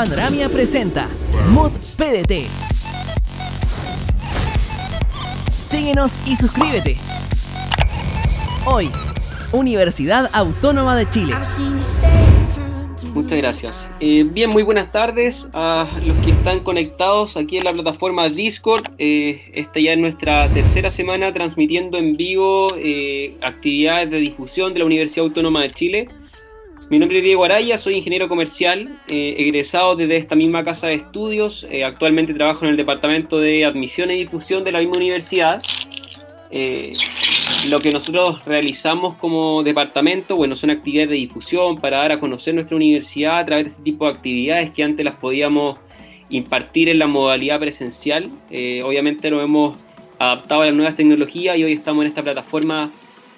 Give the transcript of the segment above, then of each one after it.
Panoramia presenta Mod PDT. Síguenos y suscríbete. Hoy, Universidad Autónoma de Chile. Muchas gracias. Eh, bien, muy buenas tardes a los que están conectados aquí en la plataforma Discord. Eh, esta ya es nuestra tercera semana transmitiendo en vivo eh, actividades de difusión de la Universidad Autónoma de Chile. Mi nombre es Diego Araya, soy ingeniero comercial, egresado desde esta misma casa de estudios. actualmente trabajo en el departamento de admisión y difusión de la misma universidad. Lo que nosotros realizamos como departamento, bueno, son actividades de difusión para dar a conocer nuestra universidad a través de este tipo de actividades que antes las podíamos impartir en la modalidad presencial. Eh, obviamente nos hemos adaptado a las nuevas tecnologías y hoy estamos en esta plataforma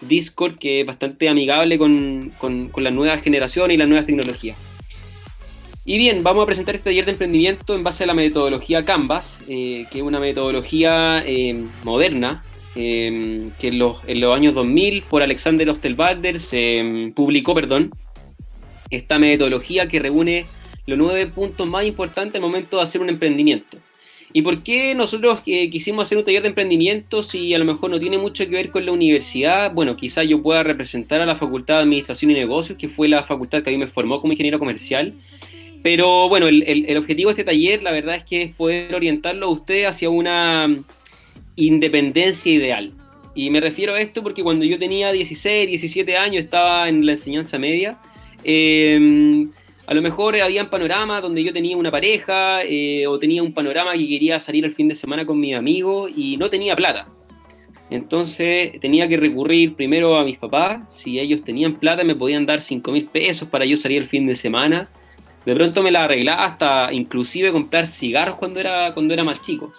Discord que es bastante amigable con, con, con la nueva generación y las nuevas tecnologías. Y bien, vamos a presentar este taller de emprendimiento en base a la metodología Canvas, eh, que es una metodología eh, moderna Em, que en los, años 2000 por Alexander Osterwalder se em, publicó perdón, esta metodología que reúne los nueve puntos más importantes al momento de hacer un emprendimiento. ¿Y por qué nosotros eh, quisimos hacer un taller de emprendimiento si a lo mejor no tiene mucho que ver con la universidad? Bueno, quizás yo pueda representar a la Facultad de Administración y Negocios, que fue la facultad que a mí me formó como ingeniero comercial. Pero bueno, el, objetivo de este taller, la verdad es que es poder orientarlo a usted hacia una independencia ideal. Y me refiero a esto porque cuando yo tenía 16, 17 años, estaba en la enseñanza media, em, a lo mejor había un panorama donde yo tenía una pareja eh, o tenía un panorama que quería salir el fin de semana con mis amigos y no tenía plata. Entonces tenía que recurrir primero a mis papás, si ellos tenían plata me podían dar 5 mil pesos para yo salir el fin de semana. De pronto me la arreglaba hasta inclusive comprar cigarros cuando era, cuando era más chico.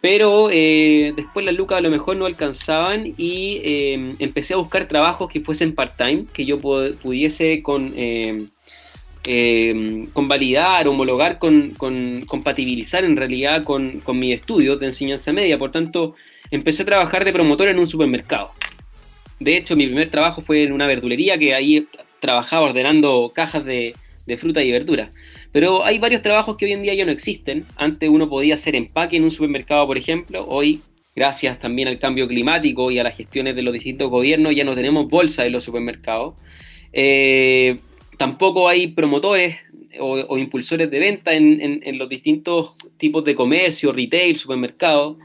Pero eh, después las lucas a lo mejor no alcanzaban y eh, empecé a buscar trabajos que fuesen part-time, que yo pudiese con, eh, convalidar, homologar, con, compatibilizar en realidad con, con mis estudios de enseñanza media. Por tanto, empecé a trabajar de promotor en un supermercado. De hecho, mi primer trabajo fue en una verdulería que ahí trabajaba ordenando cajas de, de fruta y verdura. Pero hay varios trabajos que hoy en día ya no existen. Antes uno podía hacer empaque en un supermercado, por ejemplo. Hoy, gracias también al cambio climático y a las gestiones de los distintos gobiernos, ya no tenemos bolsa en los supermercados. Eh, tampoco hay promotores o, impulsores de venta en, los distintos tipos de comercio, retail, supermercados.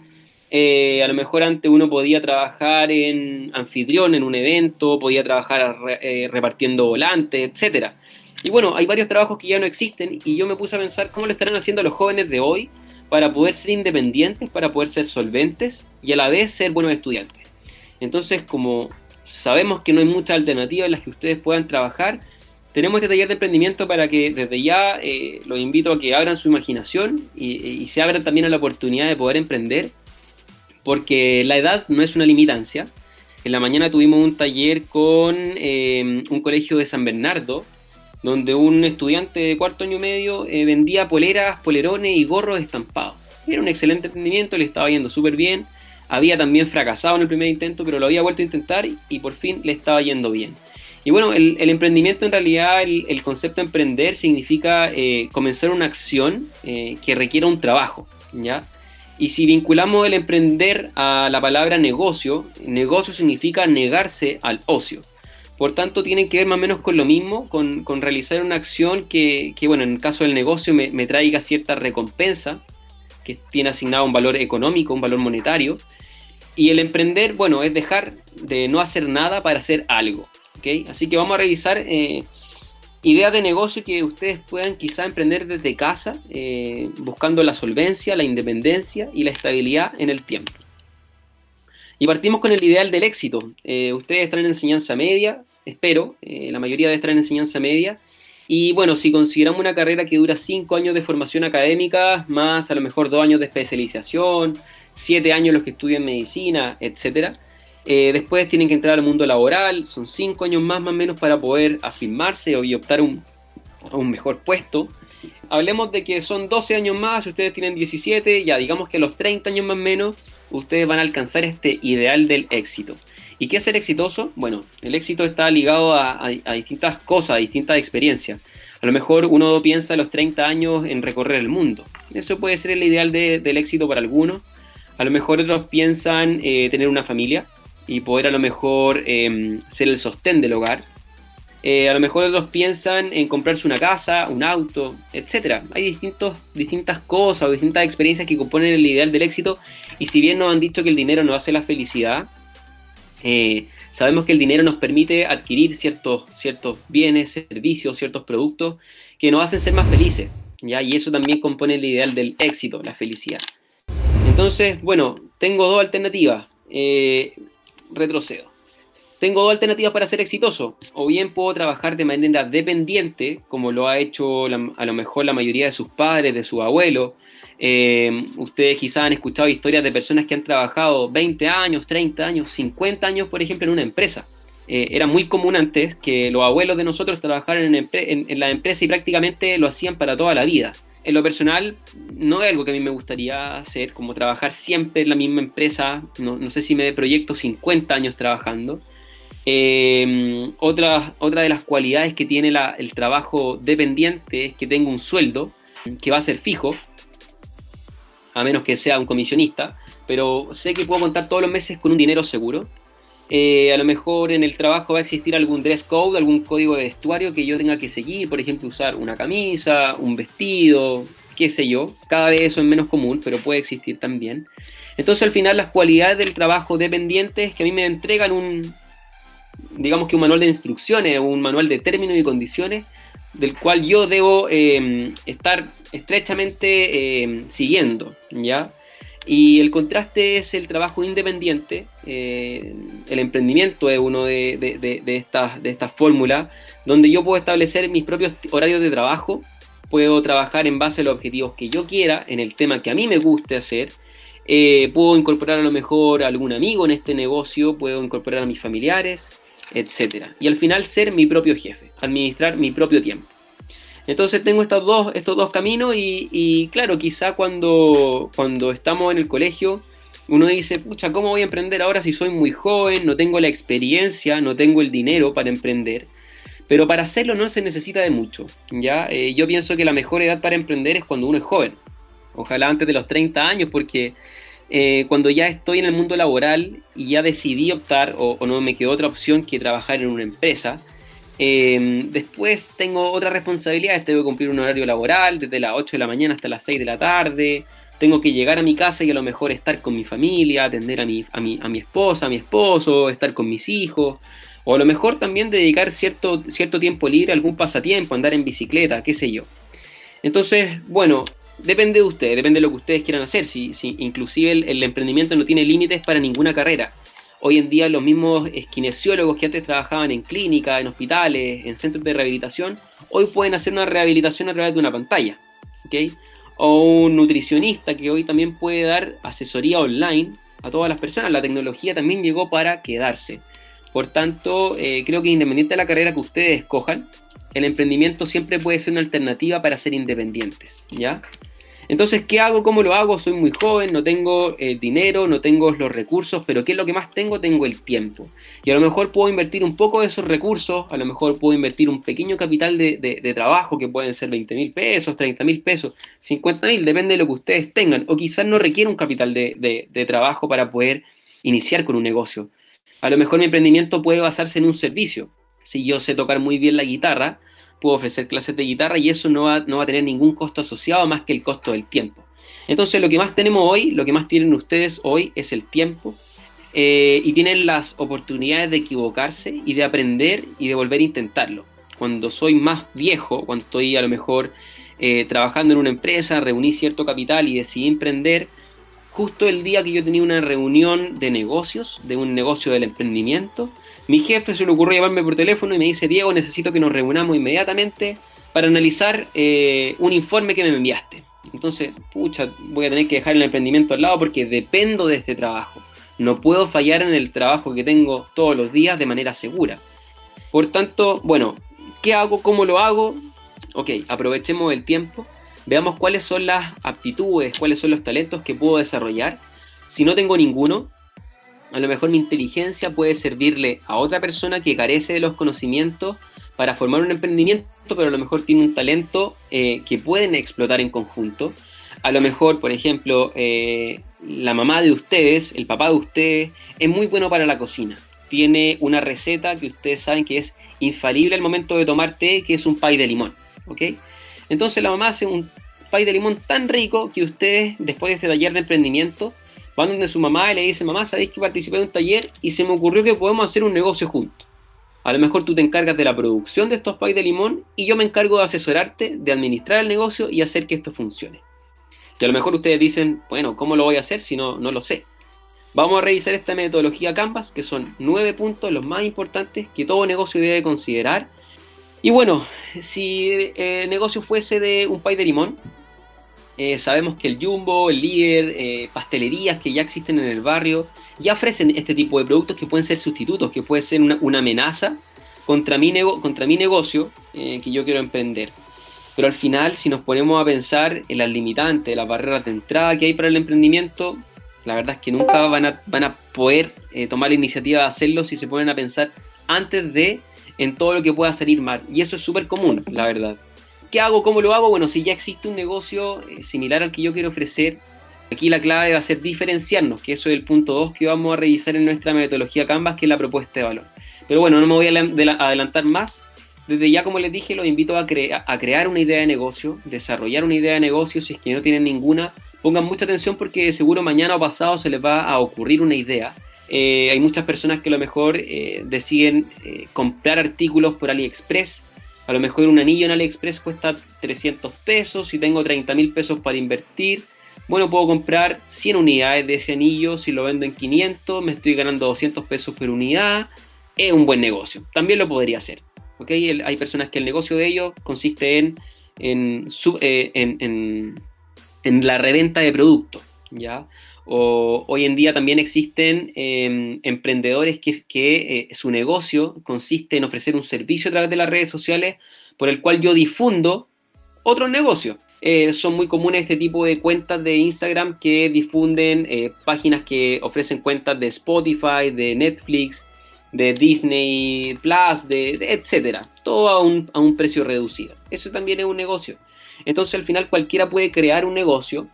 Eh, a lo mejor antes uno podía trabajar en anfitrión en un evento, podía trabajar eh, repartiendo volantes, etcétera. Y bueno, hay varios trabajos que ya no existen y yo me puse a pensar cómo lo estarán haciendo los jóvenes de hoy para poder ser independientes, para poder ser solventes y a la vez ser buenos estudiantes. Entonces, como sabemos que no hay muchas alternativas en las que ustedes puedan trabajar, tenemos este taller de emprendimiento para que desde ya eh, los invito a que abran su imaginación y, se abran también a la oportunidad de poder emprender, porque la edad no es una limitancia. En la mañana tuvimos un taller con eh, un colegio de San Bernardo, donde un estudiante de cuarto año medio eh, vendía poleras, polerones y gorros estampados. Era un excelente emprendimiento, le estaba yendo súper bien. Había también fracasado en el primer intento, pero lo había vuelto a intentar y, por fin le estaba yendo bien. Y bueno, el, emprendimiento en realidad, el, concepto de emprender significa eh, comenzar una acción eh, que requiera un trabajo, ¿ya? Y si vinculamos el emprender a la palabra negocio, negocio significa negarse al ocio. Por tanto, tienen que ver más o menos con lo mismo, con, realizar una acción que, bueno, en el caso del negocio me, traiga cierta recompensa, que tiene asignado un valor económico, un valor monetario. Y el emprender, bueno, es dejar de no hacer nada para hacer algo. ¿Okay? Así que vamos a revisar eh, ideas de negocio que ustedes puedan quizá emprender desde casa, eh, buscando la solvencia, la independencia y la estabilidad en el tiempo. Y partimos con el ideal del éxito. Eh, ustedes están en enseñanza media, espero, la mayoría de estar en enseñanza media. Y bueno, si consideramos una carrera que dura 5 años de formación académica, más a lo mejor 2 años de especialización, 7 años los que estudian medicina, etc. Eh, después tienen que entrar al mundo laboral, son 5 años más más o menos para poder afirmarse y optar un, a un mejor puesto. Hablemos de que son 12 años más, ustedes tienen 17, ya digamos que a los 30 años más o menos, ustedes van a alcanzar este ideal del éxito. ¿Y qué es ser exitoso? Bueno, el éxito está ligado a, distintas cosas, a distintas experiencias. A lo mejor uno piensa a los 30 años en recorrer el mundo. Eso puede ser el ideal del éxito para algunos. A lo mejor otros piensan eh, tener una familia y poder a lo mejor em, ser el sostén del hogar. Eh, a lo mejor otros piensan en comprarse una casa, un auto, etc. Hay distintos, distintas cosas o distintas experiencias que componen el ideal del éxito y si bien nos han dicho que el dinero no hace la felicidad, eh, sabemos que el dinero nos permite adquirir ciertos, ciertos bienes, servicios, ciertos productos que nos hacen ser más felices. ¿ya? Y eso también compone el ideal del éxito, la felicidad. Entonces, bueno, tengo dos alternativas. Eh, retrocedo. Tengo dos alternativas para ser exitoso. O bien puedo trabajar de manera dependiente, como lo ha hecho a lo mejor la mayoría de sus padres, de sus abuelos. Eh, ustedes quizás han escuchado historias de personas que han trabajado 20 años, 30 años, 50 años, por ejemplo, en una empresa. Eh, era muy común antes que los abuelos de nosotros trabajaran en, en la empresa y prácticamente lo hacían para toda la vida en lo personal, no es algo que a mí me gustaría hacer, como trabajar siempre en la misma empresa. No, sé si me proyecto 50 años trabajando. Em, otra, otra de las cualidades que tiene el trabajo dependiente es que tengo un sueldo que va a ser fijo, a menos que sea un comisionista, pero sé que puedo contar todos los meses con un dinero seguro. Eh, a lo mejor en el trabajo va a existir algún dress code, algún código de vestuario que yo tenga que seguir, por ejemplo, usar una camisa, un vestido, qué sé yo. Cada vez eso es menos común, pero puede existir también. Entonces al final las cualidades del trabajo dependiente es que a mí me entregan un, digamos que un manual de instrucciones, un manual de términos y condiciones, del cual yo debo em, estar estrechamente em, siguiendo, ¿ya? Y el contraste es el trabajo independiente. Eh, el emprendimiento es uno de, de, estas, fórmulas donde yo puedo establecer mis propios horarios de trabajo, puedo trabajar en base a los objetivos que yo quiera, en el tema que a mí me guste hacer. Eh, puedo incorporar a lo mejor a algún amigo en este negocio, puedo incorporar a mis familiares, etc. Y al final ser mi propio jefe, administrar mi propio tiempo. Entonces tengo estos dos, estos dos caminos y, claro, quizá cuando, cuando estamos en el colegio uno dice, pucha, ¿cómo voy a emprender ahora si soy muy joven, no tengo la experiencia, no tengo el dinero para emprender? Pero para hacerlo no se necesita de mucho, ¿ya? Eh, yo pienso que la mejor edad para emprender es cuando uno es joven. Ojalá antes de los 30 años, porque eh, cuando ya estoy en el mundo laboral y ya decidí optar, o no me quedó otra opción que trabajar en una empresa, Em, después tengo otras responsabilidades, tengo que cumplir un horario laboral desde las 8 de la mañana hasta las 6 de la tarde, tengo que llegar a mi casa y a lo mejor estar con mi familia, atender a mi, a mi, a mi esposa, a mi esposo, estar con mis hijos, o a lo mejor también dedicar cierto, cierto tiempo libre a algún pasatiempo, andar en bicicleta, qué sé yo. Entonces, bueno, depende de ustedes, depende de lo que ustedes quieran hacer, si, si inclusive el emprendimiento no tiene límites para ninguna carrera. Hoy en día los mismos kinesiólogos que antes trabajaban en clínicas, en hospitales, en centros de rehabilitación, hoy pueden hacer una rehabilitación a través de una pantalla. O un nutricionista que hoy también puede dar asesoría online a todas las personas. La tecnología también llegó para quedarse. Por tanto, eh, creo que independiente de la carrera que ustedes escojan, el emprendimiento siempre puede ser una alternativa para ser independientes. ¿ya? Entonces, ¿qué hago? ¿Cómo lo hago? Soy muy joven, no tengo eh, dinero, no tengo los recursos, pero ¿qué es lo que más tengo? Tengo el tiempo. Y a lo mejor puedo invertir un poco de esos recursos, a lo mejor puedo invertir un pequeño capital de, trabajo, que pueden ser 20 mil pesos, 30 mil pesos, 50 mil, depende de lo que ustedes tengan. O quizás no requiere un capital de trabajo para poder iniciar con un negocio. A lo mejor mi emprendimiento puede basarse en un servicio. Si yo sé tocar muy bien la guitarra, puedo ofrecer clases de guitarra y eso no va, no va a tener ningún costo asociado más que el costo del tiempo. Entonces lo que más tenemos hoy, lo que más tienen ustedes hoy es el tiempo eh, y tienen las oportunidades de equivocarse y de aprender y de volver a intentarlo. Cuando soy más viejo, cuando estoy a lo mejor eh, trabajando en una empresa, reuní cierto capital y decidí emprender, justo el día que yo tenía una reunión de negocios, de un negocio del emprendimiento, mi jefe se le ocurrió llamarme por teléfono y me dice, Diego, necesito que nos reunamos inmediatamente para analizar eh, un informe que me enviaste. Entonces, pucha, voy a tener que dejar el emprendimiento al lado porque dependo de este trabajo. No puedo fallar en el trabajo que tengo todos los días de manera segura. Por tanto, bueno, ¿qué hago? ¿Cómo lo hago? Ok, aprovechemos el tiempo. Veamos cuáles son las aptitudes, cuáles son los talentos que puedo desarrollar. Si no tengo ninguno, a lo mejor mi inteligencia puede servirle a otra persona que carece de los conocimientos para formar un emprendimiento, pero a lo mejor tiene un talento eh, que pueden explotar en conjunto. A lo mejor, por ejemplo, eh, la mamá de ustedes, el papá de ustedes, es muy bueno para la cocina. Tiene una receta que ustedes saben que es infalible al momento de tomar té, que es un pay de limón. ¿ok? Entonces la mamá hace un pay de limón tan rico que ustedes, después de este taller de emprendimiento, van donde su mamá y le dicen, mamá, ¿sabéis que participé en un taller y se me ocurrió que podemos hacer un negocio juntos? A lo mejor tú te encargas de la producción de estos pais de limón y yo me encargo de asesorarte, de administrar el negocio y hacer que esto funcione. Y a lo mejor ustedes dicen, bueno, ¿cómo lo voy a hacer si no, no lo sé? Vamos a revisar esta metodología Canvas, que son nueve puntos los más importantes que todo negocio debe considerar. Y bueno, si el negocio fuese de un pay de limón, eh, sabemos que el Jumbo, el Líder, eh, pastelerías que ya existen en el barrio, ya ofrecen este tipo de productos que pueden ser sustitutos, que pueden ser una, amenaza contra mi, contra mi negocio eh, que yo quiero emprender. Pero al final, si nos ponemos a pensar en las limitantes, las barreras de entrada que hay para el emprendimiento, la verdad es que nunca van a, van a poder tomar la iniciativa de hacerlo si se ponen a pensar antes de en todo lo que pueda salir mal. Y eso es súper común, la verdad. ¿Qué hago? ¿Cómo lo hago? Bueno, si ya existe un negocio eh, similar al que yo quiero ofrecer, aquí la clave va a ser diferenciarnos, que eso es el punto 2 que vamos a revisar en nuestra metodología Canvas, que es la propuesta de valor. Pero bueno, no me voy a adelantar más. Desde ya, como les dije, los invito a, a crear una idea de negocio, desarrollar una idea de negocio, si es que no tienen ninguna, pongan mucha atención porque seguro mañana o pasado se les va a ocurrir una idea. Eh, hay muchas personas que a lo mejor eh, deciden comprar artículos por AliExpress a lo mejor un anillo en AliExpress cuesta 300 pesos, si tengo 30 mil pesos para invertir, bueno, puedo comprar 100 unidades de ese anillo, si lo vendo en 500, me estoy ganando 200 pesos por unidad, es un buen negocio, también lo podría hacer. ¿okay? hay personas que el negocio de ellos consiste en, en, eh, en, en la reventa de productos, ¿ya? O, hoy en día también existen em, emprendedores que, eh, su negocio consiste en ofrecer un servicio a través de las redes sociales por el cual yo difundo otros negocios. Eh, son muy comunes este tipo de cuentas de Instagram que difunden eh, páginas que ofrecen cuentas de Spotify, de Netflix, de Disney Plus, de, etcétera. Todo a un precio reducido. Eso también es un negocio. Entonces al final cualquiera puede crear un negocio,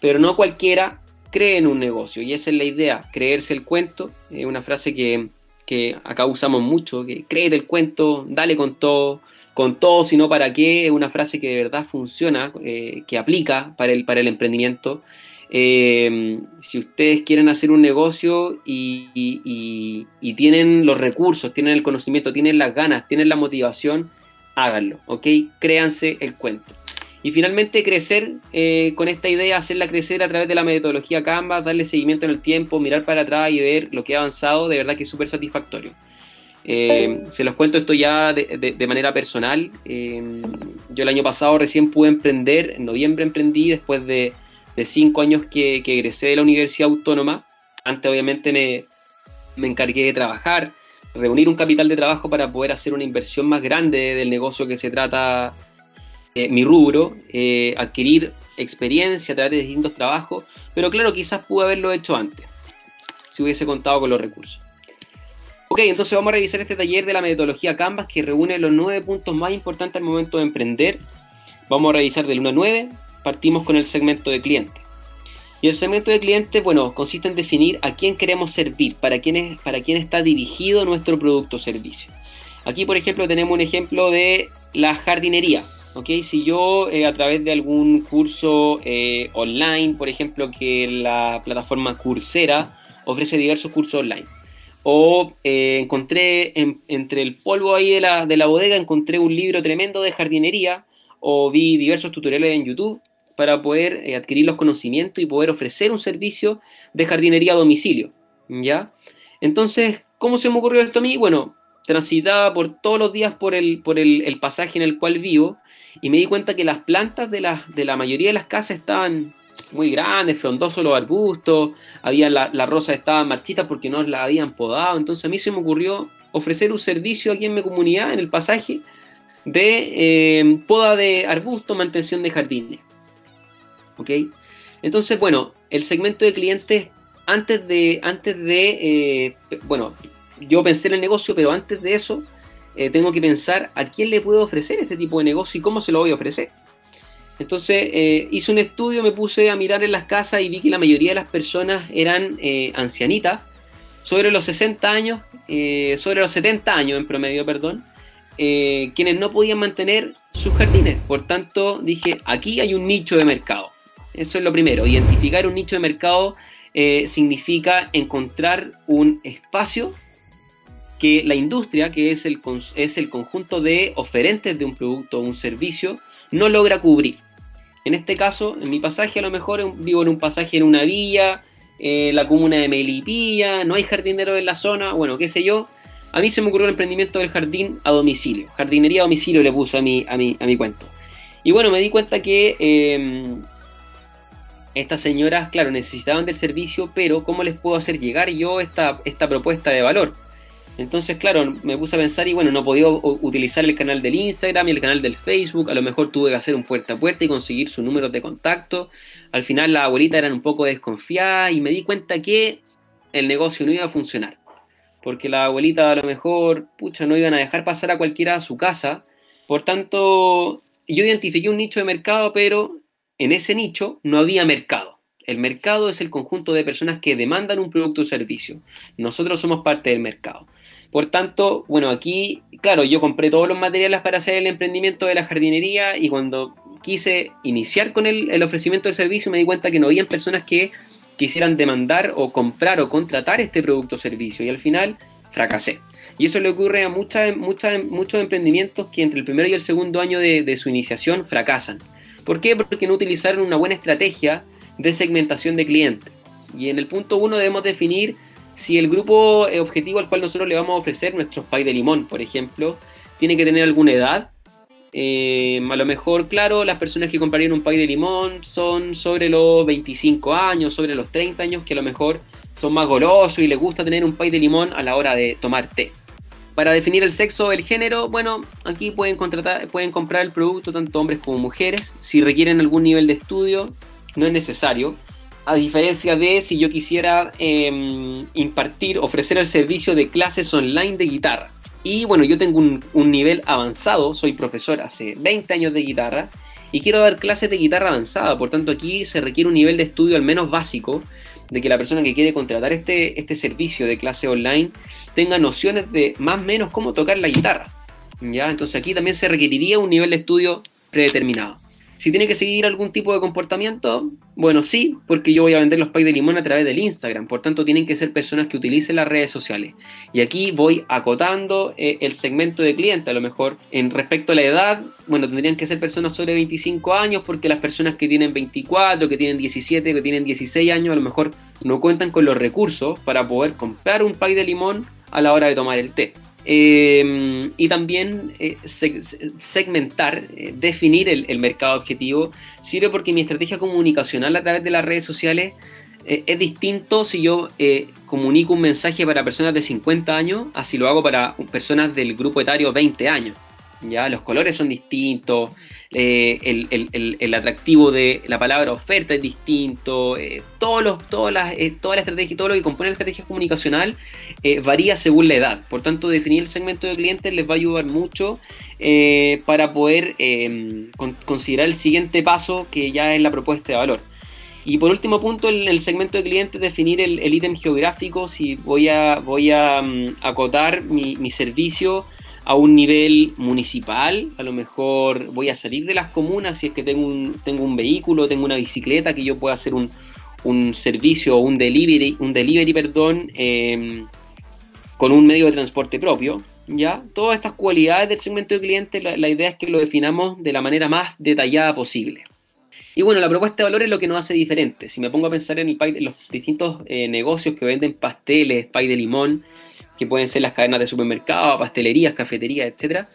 pero no cualquiera creen un negocio. Y esa es la idea, creerse el cuento. Es una frase que, acá usamos mucho, que creer el cuento, dale con todo, con todo, sino para qué. Es una frase que de verdad funciona, eh, que aplica para el, para el emprendimiento. Eh, si ustedes quieren hacer un negocio y, y, tienen los recursos, tienen el conocimiento, tienen las ganas, tienen la motivación, háganlo, ¿ok? Créanse el cuento. Y finalmente crecer eh, con esta idea, hacerla crecer a través de la metodología Canvas, darle seguimiento en el tiempo, mirar para atrás y ver lo que ha avanzado, de verdad que es súper satisfactorio. Eh, se los cuento esto ya de, manera personal. Eh, yo el año pasado recién pude emprender, en noviembre emprendí, después de, cinco años que, que, egresé de la Universidad Autónoma. Antes obviamente me, me encargué de trabajar, reunir un capital de trabajo para poder hacer una inversión más grande del negocio que se trata eh, mi rubro, eh, adquirir experiencia a través de distintos trabajos, pero claro, quizás pude haberlo hecho antes, si hubiese contado con los recursos. Ok, entonces vamos a revisar este taller de la metodología Canvas que reúne los nueve puntos más importantes al momento de emprender. Vamos a revisar del 1 a 9, partimos con el segmento de cliente. Y el segmento de cliente, bueno, consiste en definir a quién queremos servir, para quién, es, para quién está dirigido nuestro producto o servicio. Aquí, por ejemplo, tenemos un ejemplo de la jardinería. Si yo eh, a través de algún curso eh, online, por ejemplo, que la plataforma Coursera ofrece diversos cursos online, o eh, encontré entre el polvo ahí de la, de la bodega, encontré un libro tremendo de jardinería, o vi diversos tutoriales en YouTube para poder adquirir los conocimientos y poder ofrecer un servicio de jardinería a domicilio, ¿ya? Entonces, ¿cómo se me ocurrió esto a mí? Bueno, transitaba por todos los días por el, por el, pasaje en el cual vivo y me di cuenta que las plantas de la, de la mayoría de las casas estaban muy grandes, frondosos los arbustos, había la, la rosa estaban marchitas porque no la habían podado, entonces a mí se me ocurrió ofrecer un servicio aquí en mi comunidad, en el pasaje, de eh, poda de arbustos, mantención de jardines. ¿Ok? Entonces, bueno, el segmento de clientes, antes de, antes de eh, bueno, yo pensé en el negocio, pero antes de eso, eh, tengo que pensar a quién le puedo ofrecer este tipo de negocio y cómo se lo voy a ofrecer. Entonces eh, hice un estudio, me puse a mirar en las casas y vi que la mayoría de las personas eran eh, ancianitas, sobre los 60 años, sobre los 70 años en promedio, perdón, quienes no podían mantener sus jardines. Por tanto, dije, aquí hay un nicho de mercado. Eso es lo primero, identificar un nicho de mercado significa encontrar un espacio que la industria, que es el, es el conjunto de oferentes de un producto o un servicio, no logra cubrir. En este caso, en mi pasaje, a lo mejor vivo en un pasaje en una villa, eh, la comuna de Melipilla, no hay jardinero en la zona, bueno, qué sé yo. A mí se me ocurrió el emprendimiento del jardín a domicilio. Jardinería a domicilio le puso a mi, a mi, a mi cuento. Y bueno, me di cuenta que em, estas señoras, claro, necesitaban del servicio, pero ¿cómo les puedo hacer llegar yo esta, esta propuesta de valor? Entonces, claro, me puse a pensar y bueno, no podía utilizar el canal del Instagram y el canal del Facebook, a lo mejor tuve que hacer un puerta a puerta y conseguir sus números de contacto. Al final las abuelitas eran un poco desconfiadas y me di cuenta que el negocio no iba a funcionar. Porque la abuelita a lo mejor, pucha, no iban a dejar pasar a cualquiera a su casa. Por tanto, yo identifiqué un nicho de mercado, pero en ese nicho no había mercado. El mercado es el conjunto de personas que demandan un producto o servicio. Nosotros somos parte del mercado. Por tanto, bueno, aquí, claro, yo compré todos los materiales para hacer el emprendimiento de la jardinería y cuando quise iniciar con el, ofrecimiento del servicio me di cuenta que no habían personas que quisieran demandar o comprar o contratar este producto o servicio y al final fracasé. Y eso le ocurre a muchas, muchos emprendimientos que entre el primero y el segundo año de, de su iniciación fracasan. ¿Por qué? Porque no utilizaron una buena estrategia de segmentación de clientes. Y en el punto uno debemos definir si el grupo objetivo al cual nosotros le vamos a ofrecer nuestros pay de limón, por ejemplo, tiene que tener alguna edad, eh, a lo mejor, claro, las personas que comprarían un pay de limón son sobre los 25 años, sobre los 30 años, que a lo mejor son más golosos y les gusta tener un pay de limón a la hora de tomar té. Para definir el sexo o el género, bueno, aquí pueden, contratar, pueden comprar el producto tanto hombres como mujeres. Si requieren algún nivel de estudio, no es necesario a diferencia de si yo quisiera em, impartir, ofrecer el servicio de clases online de guitarra. Y bueno, yo tengo un, nivel avanzado, soy profesor hace 20 años de guitarra y quiero dar clases de guitarra avanzada, por tanto aquí se requiere un nivel de estudio al menos básico de que la persona que quiere contratar este, este servicio de clase online tenga nociones de más o menos cómo tocar la guitarra. ¿ya? Entonces aquí también se requeriría un nivel de estudio predeterminado. Si tiene que seguir algún tipo de comportamiento, bueno, sí, porque yo voy a vender los pay de limón a través del Instagram. Por tanto, tienen que ser personas que utilicen las redes sociales. Y aquí voy acotando eh, el segmento de cliente. A lo mejor en respecto a la edad, bueno, tendrían que ser personas sobre 25 años, porque las personas que tienen 24, que tienen 17, que tienen 16 años, a lo mejor no cuentan con los recursos para poder comprar un pay de limón a la hora de tomar el té. Em, y también eh, segmentar, eh, definir el, mercado objetivo, sirve porque mi estrategia comunicacional a través de las redes sociales eh, es distinto si yo comunico un mensaje para personas de 50 años, así lo hago para personas del grupo etario 20 años. ¿ya? Los colores son distintos, eh, el, atractivo de la palabra oferta es distinto, eh, todos los, todas las, eh, toda la estrategia, todo lo que compone la estrategia comunicacional varía según la edad. Por tanto, definir el segmento de clientes les va a ayudar mucho para poder considerar el siguiente paso que ya es la propuesta de valor. Y por último punto, el segmento de clientes, definir el ítem geográfico, si voy a, voy a mm, acotar mi, mi servicio a un nivel municipal, a lo mejor voy a salir de las comunas si es que tengo un, tengo un vehículo, tengo una bicicleta que yo pueda hacer un, servicio o un delivery, un delivery perdón, em, con un medio de transporte propio. ¿ya? Todas estas cualidades del segmento de clientes, la, idea es que lo definamos de la manera más detallada posible. Y bueno, la propuesta de valor es lo que nos hace diferente. Si me pongo a pensar en, el los distintos eh, negocios que venden pasteles, pay de limón, pueden ser las cadenas de supermercados, pastelerías, cafeterías, etcétera.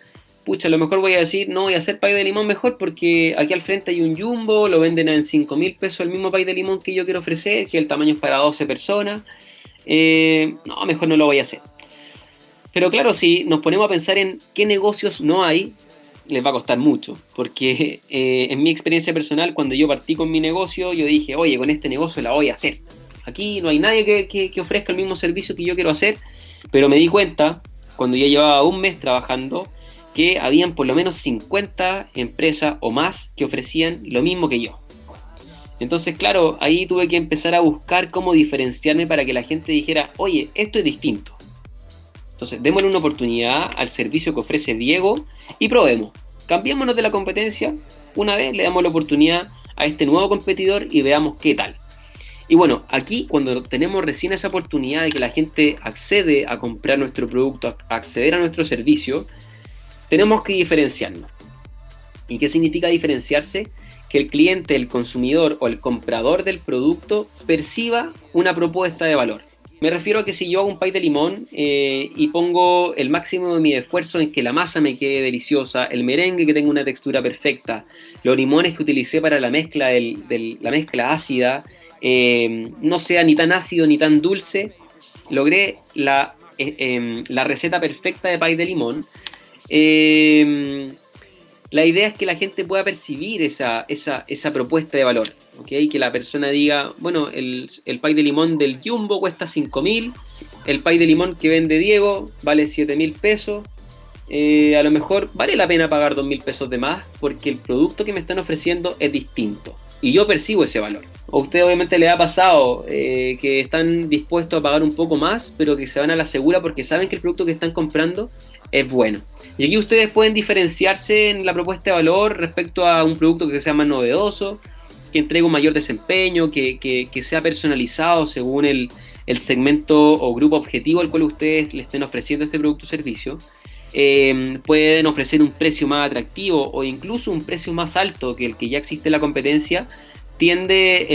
Pucha, a lo mejor voy a decir, no voy a hacer pay de limón mejor porque aquí al frente hay un jumbo, lo venden en 5 mil pesos el mismo pay de limón que yo quiero ofrecer, que el tamaño es para 12 personas. Eh, no, mejor no lo voy a hacer. Pero claro, si nos ponemos a pensar en qué negocios no hay, les va a costar mucho. Porque eh, en mi experiencia personal, cuando yo partí con mi negocio, yo dije, oye, con este negocio la voy a hacer. Aquí no hay nadie que ofrezca el mismo servicio que yo quiero hacer pero me di cuenta cuando ya llevaba un mes trabajando, que habían por lo menos 50 empresas o más que ofrecían lo mismo que yo. Entonces, claro, ahí tuve que empezar a buscar cómo diferenciarme para que la gente dijera, oye, esto es distinto. Entonces, démosle una oportunidad al servicio que ofrece Diego y probemos. Cambiémonos de la competencia una vez, le damos la oportunidad a este nuevo competidor y veamos qué tal. Y bueno, aquí cuando tenemos recién esa oportunidad de que la gente accede a comprar nuestro producto, a acceder a nuestro servicio, tenemos que diferenciarnos. ¿Y qué significa diferenciarse? Que el cliente, el consumidor o el comprador del producto perciba una propuesta de valor. Me refiero a que si yo hago un pay de limón eh, y pongo el máximo de mi esfuerzo en que la masa me quede deliciosa, el merengue que tenga una textura perfecta, los limones que utilicé para la mezcla, del, la mezcla ácida, eh, no sea ni tan ácido ni tan dulce, logré la, eh, em, receta perfecta de pay de limón. la idea es que la gente pueda percibir esa, propuesta de valor. Que la persona diga, bueno, el, el pay de limón del Jumbo cuesta 5 mil, el pay de limón que vende Diego vale 7 mil pesos, eh, a lo mejor vale la pena pagar 2 mil pesos de más porque el producto que me están ofreciendo es distinto y yo percibo ese valor. A usted obviamente le ha pasado eh, que están dispuestos a pagar un poco más, pero que se van a la segura porque saben que el producto que están comprando es bueno. Y aquí ustedes pueden diferenciarse en la propuesta de valor respecto a un producto que sea más novedoso, que entregue un mayor desempeño, que, sea personalizado según el, segmento o grupo objetivo al cual ustedes le estén ofreciendo este producto o servicio. Eh, pueden ofrecer un precio más atractivo o incluso un precio más alto que el que ya existe en la competencia. Tiende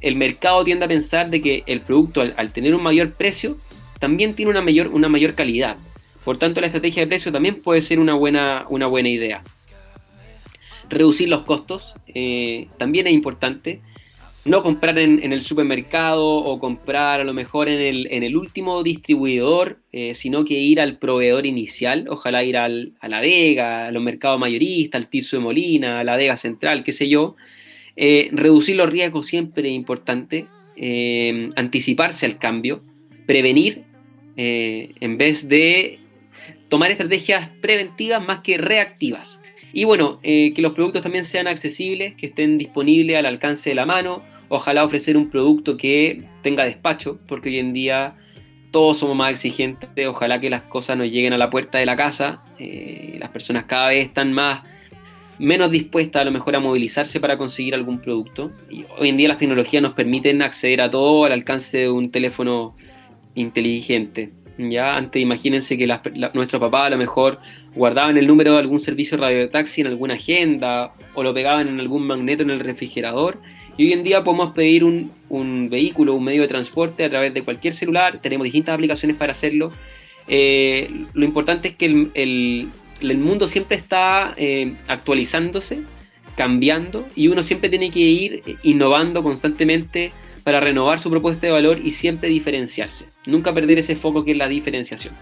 el, mercado tiende a pensar de que el producto al, tener un mayor precio también tiene una mayor, una mayor calidad. Por tanto, la estrategia de precio también puede ser una buena, una buena idea. Reducir los costos eh, también es importante. No comprar en, el supermercado o comprar a lo mejor en el, último distribuidor, eh, sino que ir al proveedor inicial, ojalá ir al, a La Vega, a los mercados mayoristas, al Tirso de Molina, a La Vega Central, qué sé yo. Eh, reducir los riesgos siempre es importante, anticiparse al cambio, prevenir en vez de tomar estrategias preventivas más que reactivas. Y bueno, eh, que los productos también sean accesibles, que estén disponibles al alcance de la mano. Ojalá ofrecer un producto que tenga despacho, porque hoy en día todos somos más exigentes. Ojalá que las cosas nos lleguen a la puerta de la casa. Eh, las personas cada vez están más menos dispuestas a lo mejor a movilizarse para conseguir algún producto. Y hoy en día las tecnologías nos permiten acceder a todo al alcance de un teléfono inteligente. Ya antes imagínense que nuestro papá a lo mejor guardaban el número de algún servicio de radiotaxi en alguna agenda o lo pegaban en algún magneto en el refrigerador. Y hoy en día podemos pedir un, vehículo, un medio de transporte a través de cualquier celular. Tenemos distintas aplicaciones para hacerlo. Eh, lo importante es que el, mundo siempre está eh, actualizándose, cambiando y uno siempre tiene que ir innovando constantemente para renovar su propuesta de valor y siempre diferenciarse. Nunca perder ese foco que es la diferenciación.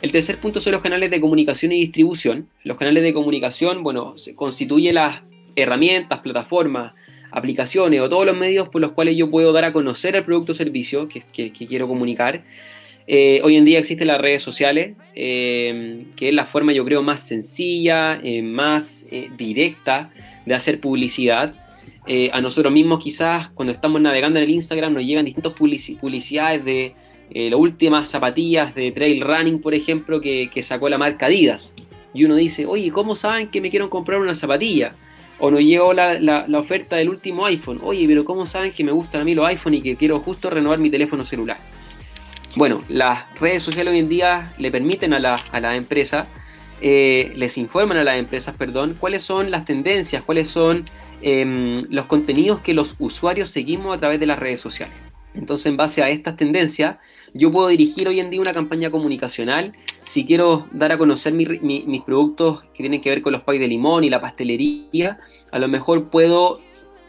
El tercer punto son los canales de comunicación y distribución. Los canales de comunicación, bueno, se constituyen las herramientas, plataformas, aplicaciones o todos los medios por los cuales yo puedo dar a conocer el producto o servicio que, quiero comunicar. Eh, hoy en día existen las redes sociales, eh, que es la forma yo creo más sencilla, eh, más directa de hacer publicidad. A nosotros mismos quizás cuando estamos navegando en el Instagram nos llegan distintas publicidades de las últimas zapatillas de trail running, por ejemplo, que, sacó la marca Adidas. Y uno dice, oye, ¿cómo saben que me quiero comprar una zapatilla? O nos llegó la, oferta del último iPhone. Oye, pero ¿cómo saben que me gustan a mí los iPhone y que quiero justo renovar mi teléfono celular? Bueno, las redes sociales hoy en día le permiten a la, a empresa, eh, les informan a las empresas, perdón, cuáles son las tendencias, cuáles son Em, los contenidos que los usuarios seguimos a través de las redes sociales. Entonces, en base a estas tendencias, yo puedo dirigir hoy en día una campaña comunicacional. Si quiero dar a conocer mis productos que tienen que ver con los pais de limón y la pastelería, a lo mejor puedo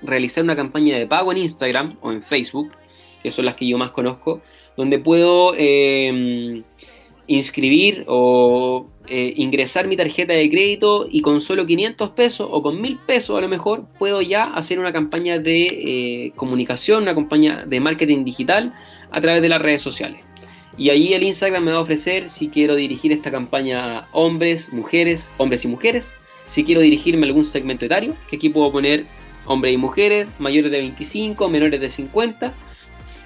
realizar una campaña de pago en Instagram o en Facebook, que son las que yo más conozco, donde puedo em, inscribir o eh, ingresar mi tarjeta de crédito y con solo 500 pesos o con 1000 pesos a lo mejor puedo ya hacer una campaña de eh, comunicación, una campaña de marketing digital a través de las redes sociales. Y ahí el Instagram me va a ofrecer si quiero dirigir esta campaña hombres, mujeres, hombres y mujeres. Si quiero dirigirme a algún segmento etario, que aquí puedo poner hombres y mujeres, mayores de 25, menores de 50.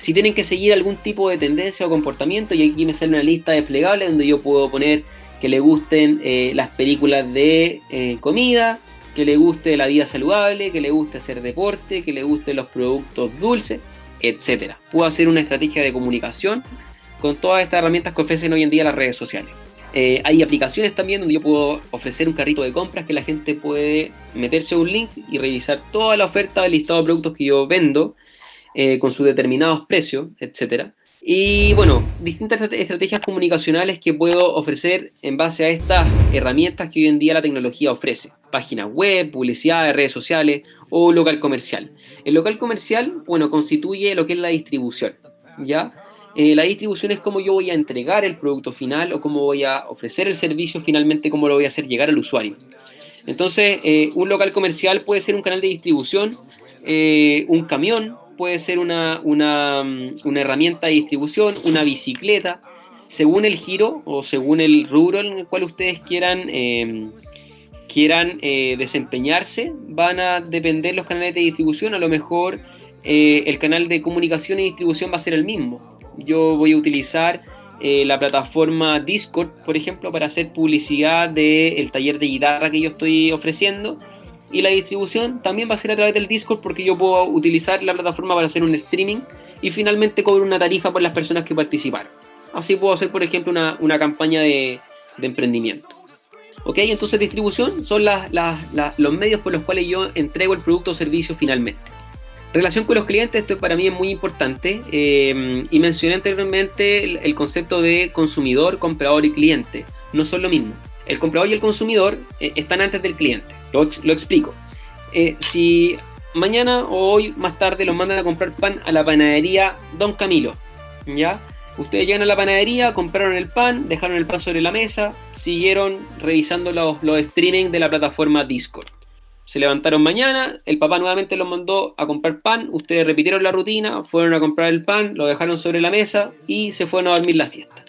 Si tienen que seguir algún tipo de tendencia o comportamiento, y aquí me sale una lista desplegable donde yo puedo poner que le gusten eh, las películas de eh, comida, que le guste la vida saludable, que le guste hacer deporte, que le gusten los productos dulces, etc. Puedo hacer una estrategia de comunicación con todas estas herramientas que ofrecen hoy en día las redes sociales. Eh, hay aplicaciones también donde yo puedo ofrecer un carrito de compras que la gente puede meterse a un link y revisar toda la oferta del listado de productos que yo vendo eh, con sus determinados precios, etc. Y bueno, distintas estrategias comunicacionales que puedo ofrecer en base a estas herramientas que hoy en día la tecnología ofrece. Páginas web, publicidad de redes sociales o local comercial. El local comercial, bueno, constituye lo que es la distribución, ¿ya? Eh, la distribución es cómo yo voy a entregar el producto final o cómo voy a ofrecer el servicio finalmente, cómo lo voy a hacer llegar al usuario. Entonces, eh, un local comercial puede ser un canal de distribución, un camión puede ser una, una, una, herramienta de distribución, una bicicleta, según el giro o según el rubro en el cual ustedes quieran, quieran desempeñarse, van a depender los canales de distribución. A lo mejor el canal de comunicación y distribución va a ser el mismo yo voy a utilizar eh, la plataforma Discord, por ejemplo, para hacer publicidad del taller de guitarra que yo estoy ofreciendo. Y la distribución también va a ser a través del Discord porque yo puedo utilizar la plataforma para hacer un streaming y finalmente cobro una tarifa por las personas que participaron. Así puedo hacer, por ejemplo, una, campaña de, emprendimiento. ¿Ok? Entonces distribución son los medios por los cuales yo entrego el producto o servicio finalmente. Relación con los clientes, esto para mí es muy importante. Eh, y mencioné anteriormente el, concepto de consumidor, comprador y cliente. No son lo mismo. El comprador y el consumidor eh, están antes del cliente. Lo, explico. Eh, si mañana o hoy más tarde los mandan a comprar pan a la panadería Don Camilo, ¿ya? Ustedes llegan a la panadería, compraron el pan, dejaron el pan sobre la mesa, siguieron revisando los, los streaming de la plataforma Discord. Se levantaron mañana, el papá nuevamente los mandó a comprar pan, ustedes repitieron la rutina, fueron a comprar el pan, lo dejaron sobre la mesa y se fueron a dormir la siesta.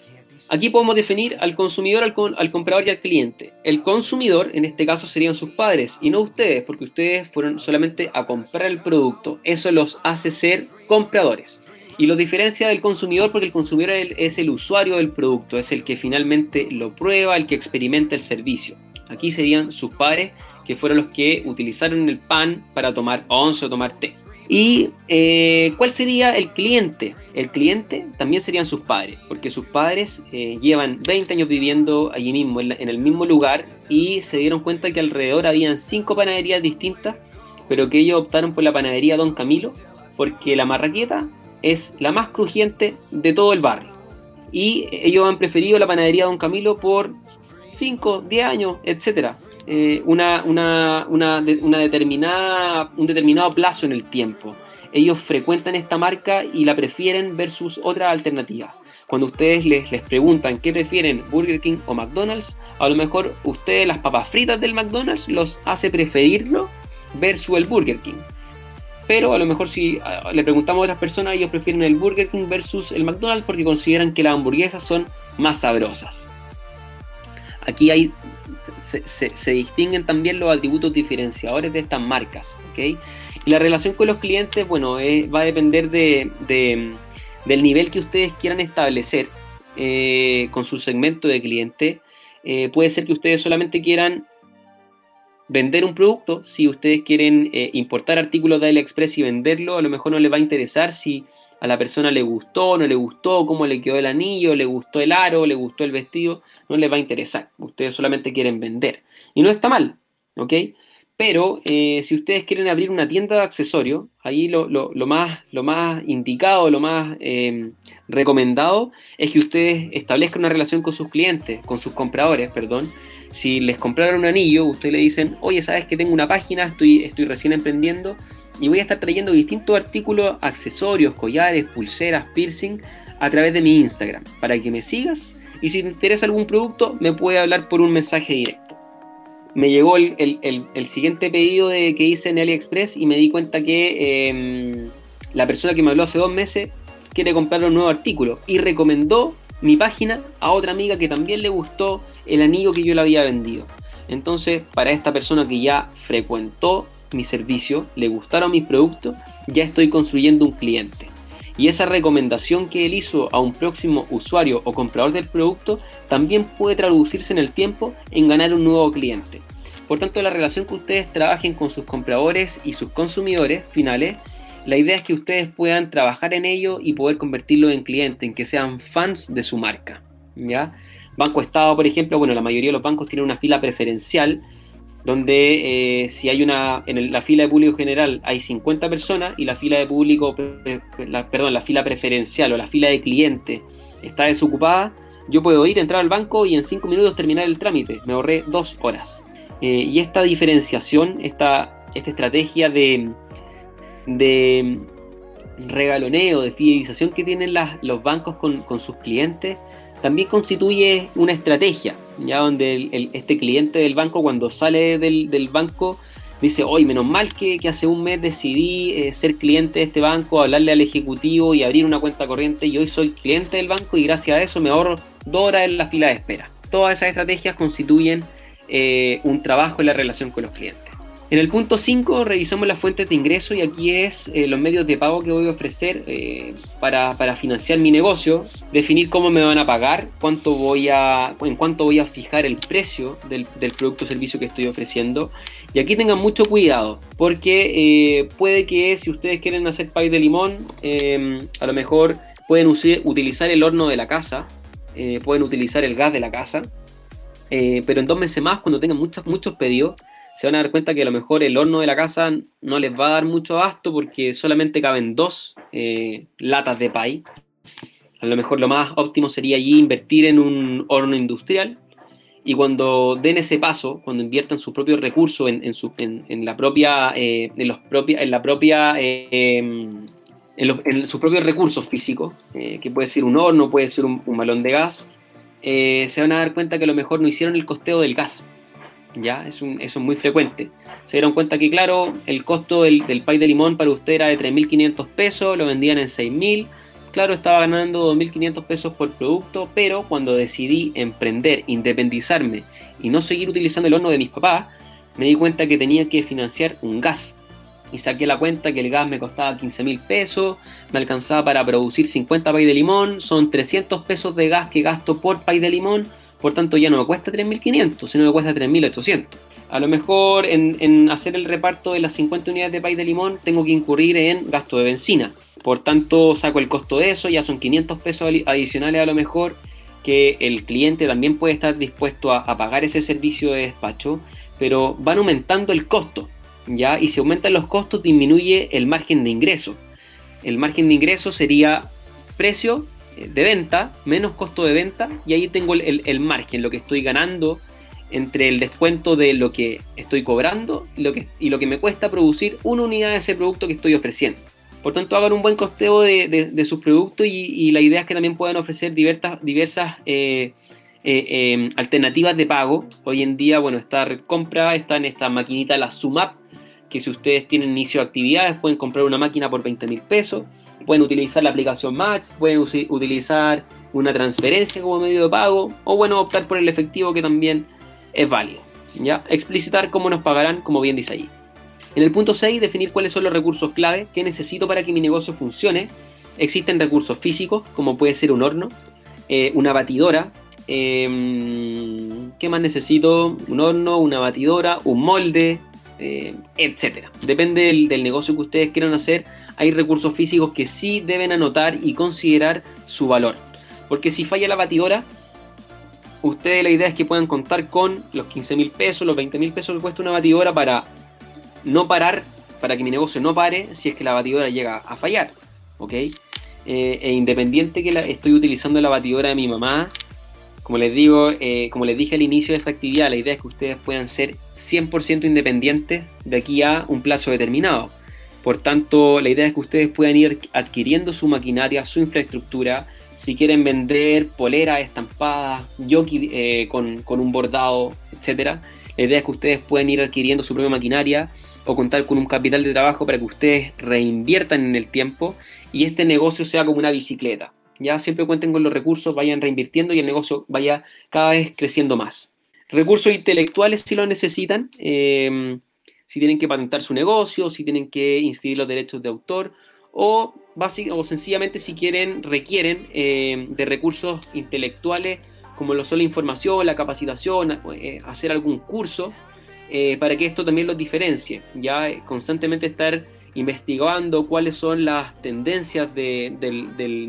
Aquí podemos definir al consumidor, al, comprador y al cliente. El consumidor, en este caso, serían sus padres y no ustedes, porque ustedes fueron solamente a comprar el producto. Eso los hace ser compradores. Y lo diferencia del consumidor porque el consumidor es el usuario del producto, es el que finalmente lo prueba, el que experimenta el servicio. Aquí serían sus padres que fueron los que utilizaron el pan para tomar once o tomar té. ¿Y eh, cuál sería el cliente? El cliente también serían sus padres, porque sus padres eh, llevan 20 años viviendo allí mismo, en, el mismo lugar, y se dieron cuenta que alrededor habían cinco panaderías distintas, pero que ellos optaron por la panadería Don Camilo, porque la marraqueta es la más crujiente de todo el barrio. Y ellos han preferido la panadería Don Camilo por 5, 10 años, etcétera. Eh, una, una, una, determinada, un determinado plazo en el tiempo. Ellos frecuentan esta marca y la prefieren versus otras alternativas. Cuando ustedes les, les preguntan qué prefieren, Burger King o McDonald's, a lo mejor ustedes las papas fritas del McDonald's los hace preferirlo versus el Burger King. Pero a lo mejor si le preguntamos a otras personas, ellos prefieren el Burger King versus el McDonald's porque consideran que las hamburguesas son más sabrosas. Aquí hay se, distinguen también los atributos diferenciadores de estas marcas. Y la relación con los clientes, bueno, va a depender de, del nivel que ustedes quieran establecer eh, con su segmento de cliente. Eh, puede ser que ustedes solamente quieran vender un producto, si ustedes quieren eh, importar artículos de AliExpress y venderlo, a lo mejor no les va a interesar si a la persona le gustó, no le gustó, cómo le quedó el anillo, le gustó el aro, le gustó el vestido no les va a interesar. Ustedes solamente quieren vender. Y no está mal, ¿ok? Pero eh, si ustedes quieren abrir una tienda de accesorios, ahí lo, más, lo más indicado, lo más em, recomendado es que ustedes establezcan una relación con sus clientes, con sus compradores, perdón. Si les compraron un anillo, ustedes le dicen, oye, sabes que tengo una página, estoy, estoy recién emprendiendo y voy a estar trayendo distintos artículos, accesorios, collares, pulseras, piercing a través de mi Instagram para que me sigas y si te interesa algún producto, me puede hablar por un mensaje directo. Me llegó el, siguiente pedido de, que hice en AliExpress y me di cuenta que em, la persona que me habló hace dos meses quiere comprar un nuevo artículo y recomendó mi página a otra amiga que también le gustó el anillo que yo le había vendido. Entonces, para esta persona que ya frecuentó mi servicio, le gustaron mis productos, ya estoy construyendo un cliente. Y esa recomendación que él hizo a un próximo usuario o comprador del producto también puede traducirse en el tiempo en ganar un nuevo cliente. Por tanto, la relación que ustedes trabajen con sus compradores y sus consumidores finales, la idea es que ustedes puedan trabajar en ello y poder convertirlo en cliente, en que sean fans de su marca. ¿ya? Banco Estado, por ejemplo, bueno, la mayoría de los bancos tienen una fila preferencial donde eh, si hay una, en la fila de público general hay 50 personas y la fila de público, perdón, la fila preferencial o la fila de cliente está desocupada, yo puedo ir, entrar al banco y en 5 minutos terminar el trámite. Me ahorré 2 horas. Eh, y esta diferenciación, esta, esta estrategia de, de regaloneo, de fidelización que tienen los bancos con, con sus clientes, también constituye una estrategia, ya donde este cliente del banco cuando sale del, banco dice, hoy menos mal que, hace un mes decidí eh, ser cliente de este banco, hablarle al ejecutivo y abrir una cuenta corriente y hoy soy cliente del banco y gracias a eso me ahorro dos horas en la fila de espera. Todas esas estrategias constituyen eh, un trabajo en la relación con los clientes. En el punto 5 revisamos las fuentes de ingreso y aquí es eh, los medios de pago que voy a ofrecer eh, para, financiar mi negocio, definir cómo me van a pagar, cuánto voy a, en cuánto voy a fijar el precio del, producto o servicio que estoy ofreciendo. Y aquí tengan mucho cuidado, porque eh, puede que si ustedes quieren hacer pay de limón, a lo mejor pueden utilizar el horno de la casa, pueden utilizar el gas de la casa, pero en dos meses más, cuando tengan muchos, muchos pedidos, se van a dar cuenta que a lo mejor el horno de la casa no les va a dar mucho abasto porque solamente caben dos eh, latas de pay. A lo mejor lo más óptimo sería allí invertir en un horno industrial y cuando den ese paso, cuando inviertan sus propios recursos en, en, la propia, eh, en los en la propia, eh, em, en, sus propios recursos físicos, que puede ser un horno, puede ser un, un balón de gas, se van a dar cuenta que a lo mejor no hicieron el costeo del gas ¿ya? Es un, eso es muy frecuente. Se dieron cuenta que, claro, el costo del, del pay de limón para usted era de 3.500 pesos, lo vendían en 6.000. Claro, estaba ganando 2.500 pesos por producto, pero cuando decidí emprender, independizarme y no seguir utilizando el horno de mis papás, me di cuenta que tenía que financiar un gas. Y saqué la cuenta que el gas me costaba 15 mil pesos, me alcanzaba para producir 50 pay de limón, son 300 pesos de gas que gasto por pay de limón, por tanto ya no me cuesta 3.500, sino me cuesta 3.800. A lo mejor en, hacer el reparto de las 50 unidades de pay de limón tengo que incurrir en gasto de benzina. Por tanto, saco el costo de eso, ya son 500 pesos adicionales a lo mejor que el cliente también puede estar dispuesto a, pagar ese servicio de despacho, pero van aumentando el costo, ¿ya? Y si aumentan los costos disminuye el margen de ingreso. El margen de ingreso sería precio de venta, menos costo de venta, y ahí tengo el, margen, lo que estoy ganando entre el descuento de lo que estoy cobrando y lo que, y lo que me cuesta producir una unidad de ese producto que estoy ofreciendo. Por tanto, hagan un buen costeo de, sus productos y, la idea es que también puedan ofrecer diversas, diversas eh, eh, em, alternativas de pago. Hoy en día, bueno, está compra, está en esta maquinita, la Sumap, que si ustedes tienen inicio de actividades pueden comprar una máquina por 20 mil pesos Pueden utilizar la aplicación Match, pueden utilizar una transferencia como medio de pago o bueno, optar por el efectivo que también es válido. ¿ya? Explicitar cómo nos pagarán, como bien dice ahí. En el punto 6, definir cuáles son los recursos clave que necesito para que mi negocio funcione. Existen recursos físicos, como puede ser un horno, eh, una batidora. Em, ¿Qué más necesito? Un horno, una batidora, un molde, eh, etcétera. Depende del, negocio que ustedes quieran hacer, hay recursos físicos que sí deben anotar y considerar su valor. Porque si falla la batidora, ustedes la idea es que puedan contar con los 15 mil pesos, los 20 mil pesos que cuesta una batidora para no parar, para que mi negocio no pare si es que la batidora llega a fallar. ¿Ok? Eh, e independiente que estoy utilizando la batidora de mi mamá, como les digo, eh, como les dije al inicio de esta actividad, la idea es que ustedes puedan ser 100% independientes de aquí a un plazo determinado. Por tanto, la idea es que ustedes puedan ir adquiriendo su maquinaria, su infraestructura. Si quieren vender poleras estampadas, jockey eh, con, con, un bordado, etc. La idea es que ustedes puedan ir adquiriendo su propia maquinaria o contar con un capital de trabajo para que ustedes reinviertan en el tiempo y este negocio sea como una bicicleta Ya siempre cuenten con los recursos, vayan reinvirtiendo y el negocio vaya cada vez creciendo más. Recursos intelectuales si lo necesitan, em, si tienen que patentar su negocio, si tienen que inscribir los derechos de autor o, o sencillamente si quieren, requieren em, de recursos intelectuales como lo son la información, la capacitación, eh, hacer algún curso, eh, para que esto también los diferencie. Ya constantemente estar investigando cuáles son las tendencias del,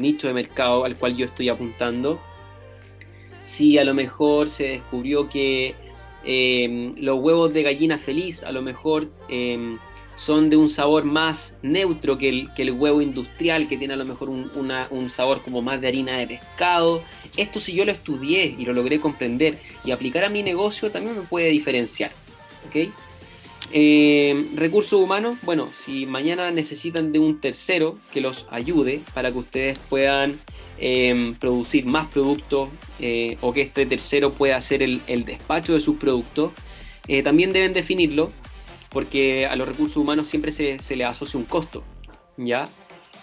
nicho de mercado al cual yo estoy apuntando. Si a lo mejor se descubrió que em, los huevos de gallina feliz a lo mejor em, son de un sabor más neutro que el, que el, huevo industrial, que tiene a lo mejor un, un, sabor como más de harina de pescado. Esto si yo lo estudié y lo logré comprender y aplicar a mi negocio también me puede diferenciar. ¿ok? Eh, recursos humanos, bueno, si mañana necesitan de un tercero que los ayude para que ustedes puedan em, producir más productos eh, o que este tercero pueda hacer el, despacho de sus productos, eh, también deben definirlo porque a los recursos humanos siempre se, se les asocia un costo, ¿ya?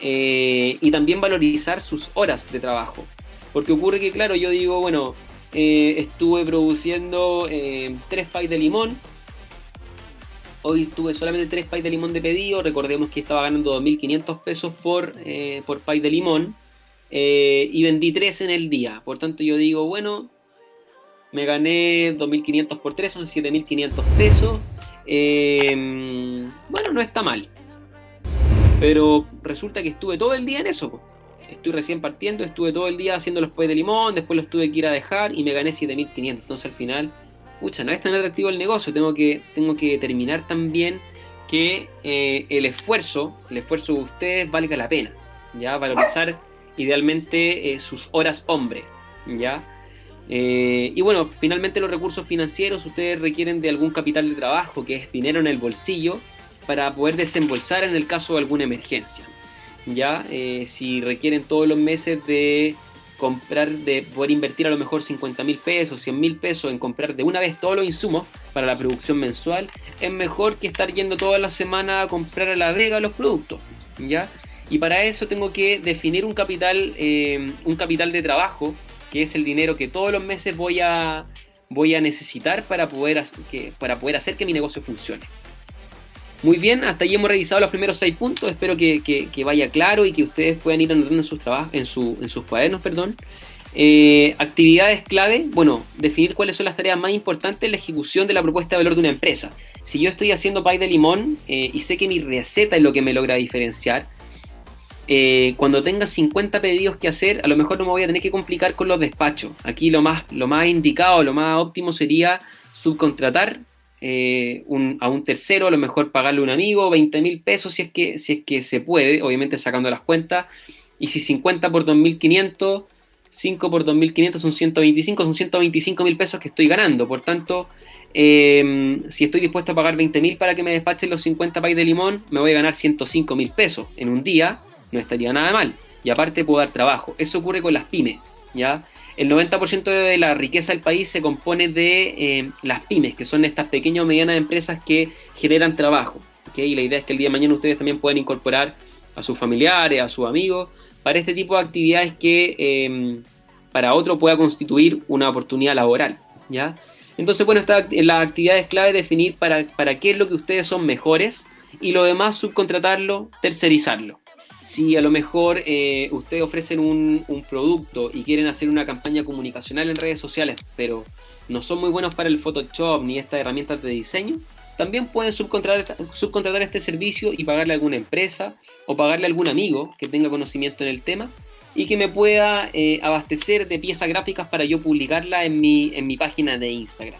y también valorizar sus horas de trabajo. Porque ocurre que, claro, yo digo, bueno, estuve produciendo tres pies de limón, Hoy tuve solamente tres pies de limón de pedido. Recordemos que estaba ganando 2.500 pesos por, eh, por pay de limón. Eh, y vendí tres en el día. Por tanto, yo digo, bueno, me gané 2.500 por tres, son 7.500 pesos. Eh, bueno, no está mal. Pero resulta que estuve todo el día en eso. Estoy recién partiendo, estuve todo el día haciendo los pies de limón, después los tuve que ir a dejar y me gané 7.500. Entonces al final pucha, no es tan atractivo el negocio, tengo que, tengo que determinar también que eh, el esfuerzo, el esfuerzo de ustedes valga la pena, ¿ya? Valorizar idealmente eh, sus horas hombre, ¿ya? Eh, y bueno, finalmente los recursos financieros, ustedes requieren de algún capital de trabajo, que es dinero en el bolsillo, para poder desembolsar en el caso de alguna emergencia, ¿ya? si requieren todos los meses de comprar, de poder invertir a lo mejor 50 mil pesos, 100 mil pesos en comprar de una vez todos los insumos para la producción mensual, es mejor que estar yendo toda la semana a comprar a la vega los productos, ¿ya? Y para eso tengo que definir un capital, eh, un capital de trabajo, que es el dinero que todos los meses voy a, voy a necesitar para poder, que, para poder hacer que mi negocio funcione. Muy bien, hasta ahí hemos revisado los primeros seis puntos. Espero que, vaya claro y que ustedes puedan ir anotando en sus, trabajos, en, sus cuadernos. Perdón. Eh, actividades clave, bueno, definir cuáles son las tareas más importantes en la ejecución de la propuesta de valor de una empresa. Si yo estoy haciendo pay de limón eh, y sé que mi receta es lo que me logra diferenciar, eh, cuando tenga 50 pedidos que hacer, a lo mejor no me voy a tener que complicar con los despachos. Aquí lo más, lo más indicado, lo más óptimo sería subcontratar eh, a un tercero, a lo mejor pagarle a un amigo 20 mil pesos si es, que, si es que se puede, obviamente sacando las cuentas. Y si 50 por 2.500, 5 por 2.500 son 125, son 125 mil pesos que estoy ganando. Por tanto, em, si estoy dispuesto a pagar 20 mil para que me despachen los 50 pais de limón, me voy a ganar 105 mil pesos en un día, no estaría nada mal. Y aparte puedo dar trabajo. Eso ocurre con las pymes, ¿ya? El 90% de la riqueza del país se compone de eh, las pymes, que son estas pequeñas o medianas empresas que generan trabajo. Y la idea es que el día de mañana ustedes también puedan incorporar a sus familiares, a sus amigos, para este tipo de actividades que em, para otro pueda constituir una oportunidad laboral. ¿ya? Entonces, bueno, está, en las actividades clave definir para, para qué es lo que ustedes son mejores y lo demás subcontratarlo, tercerizarlo si a lo mejor eh, ustedes ofrecen un, producto y quieren hacer una campaña comunicacional en redes sociales, pero no son muy buenos para el Photoshop ni estas herramientas de diseño, también pueden subcontratar, este servicio y pagarle a alguna empresa o pagarle a algún amigo que tenga conocimiento en el tema y que me pueda eh, abastecer de piezas gráficas para yo publicarla en mi, en mi página de Instagram.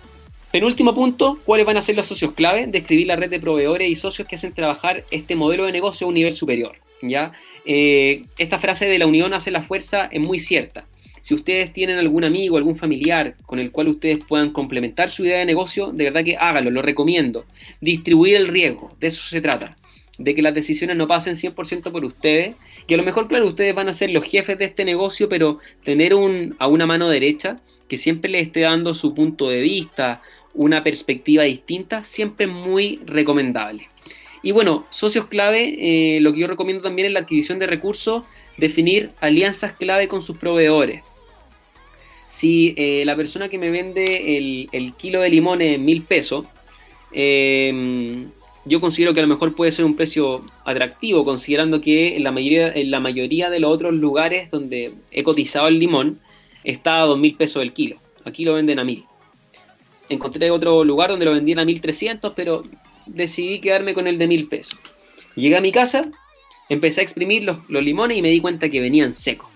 Penúltimo punto, ¿cuáles van a ser los socios clave? Describir la red de proveedores y socios que hacen trabajar este modelo de negocio a un nivel superior. ¿Ya? Eh, esta frase de la unión hace la fuerza es muy cierta. Si ustedes tienen algún amigo, algún familiar con el cual ustedes puedan complementar su idea de negocio, de verdad que háganlo, lo recomiendo. Distribuir el riesgo, de eso se trata. De que las decisiones no pasen 100% por ustedes. Que a lo mejor, claro, ustedes van a ser los jefes de este negocio, pero tener un, a una mano derecha que siempre les esté dando su punto de vista, una perspectiva distinta, siempre es muy recomendable. Y bueno, socios clave, eh, lo que yo recomiendo también es la adquisición de recursos, definir alianzas clave con sus proveedores. Si eh, la persona que me vende el, kilo de limón en mil pesos, em, yo considero que a lo mejor puede ser un precio atractivo, considerando que en la mayoría, en la mayoría de los otros lugares donde he cotizado el limón está a dos mil pesos el kilo. Aquí lo venden a mil. Encontré otro lugar donde lo vendían a 1300, pero decidí quedarme con el de mil pesos. Llegué a mi casa, empecé a exprimir los, limones y me di cuenta que venían secos.